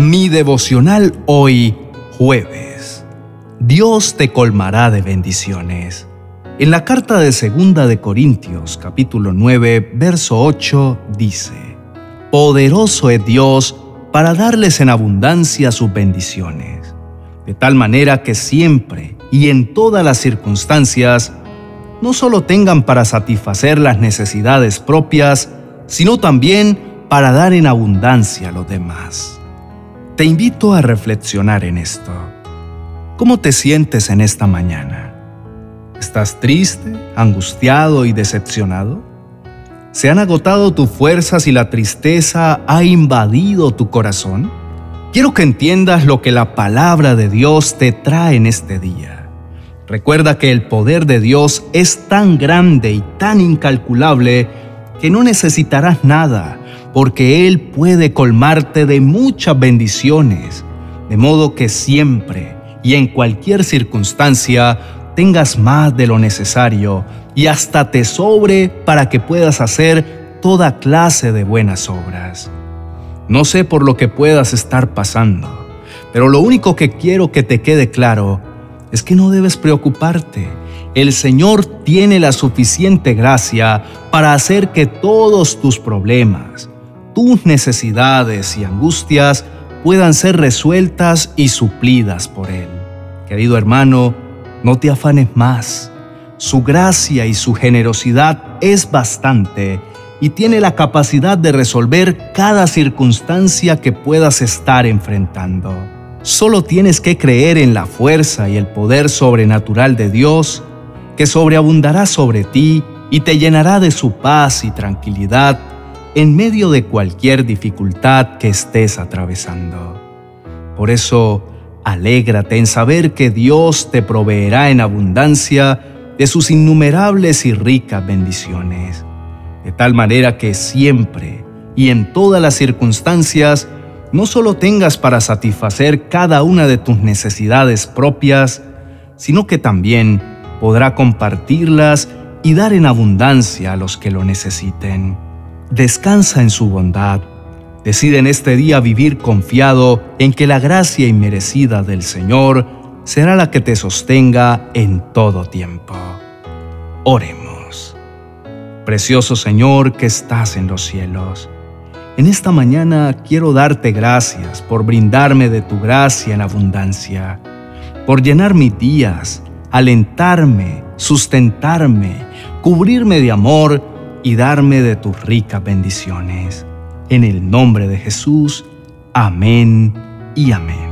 Mi devocional hoy, jueves. Dios te colmará de bendiciones. En la carta de Segunda de Corintios, capítulo 9, verso 8, dice: Poderoso es Dios para darles en abundancia sus bendiciones, de tal manera que siempre y en todas las circunstancias no solo tengan para satisfacer las necesidades propias, sino también para dar en abundancia a los demás. Te invito a reflexionar en esto. ¿Cómo te sientes en esta mañana? ¿Estás triste, angustiado y decepcionado? ¿Se han agotado tus fuerzas y la tristeza ha invadido tu corazón? Quiero que entiendas lo que la palabra de Dios te trae en este día. Recuerda que el poder de Dios es tan grande y tan incalculable que no necesitarás nada porque Él puede colmarte de muchas bendiciones, de modo que siempre y en cualquier circunstancia tengas más de lo necesario y hasta te sobre para que puedas hacer toda clase de buenas obras. No sé por lo que puedas estar pasando, pero lo único que quiero que te quede claro es que no debes preocuparte. El Señor tiene la suficiente gracia para hacer que todos tus problemas, tus necesidades y angustias puedan ser resueltas y suplidas por Él. Querido hermano, no te afanes más. Su gracia y su generosidad es bastante y tiene la capacidad de resolver cada circunstancia que puedas estar enfrentando. Solo tienes que creer en la fuerza y el poder sobrenatural de Dios, que sobreabundará sobre ti y te llenará de su paz y tranquilidad en medio de cualquier dificultad que estés atravesando. Por eso, alégrate en saber que Dios te proveerá en abundancia de sus innumerables y ricas bendiciones, de tal manera que siempre y en todas las circunstancias no solo tengas para satisfacer cada una de tus necesidades propias, sino que también podrá compartirlas y dar en abundancia a los que lo necesiten. Descansa en su bondad. Decide en este día vivir confiado en que la gracia inmerecida del Señor será la que te sostenga en todo tiempo. Oremos. Precioso Señor que estás en los cielos, en esta mañana quiero darte gracias por brindarme de tu gracia en abundancia, por llenar mis días, alentarme, sustentarme, cubrirme de amor y darme de tus ricas bendiciones. En el nombre de Jesús, amén y amén.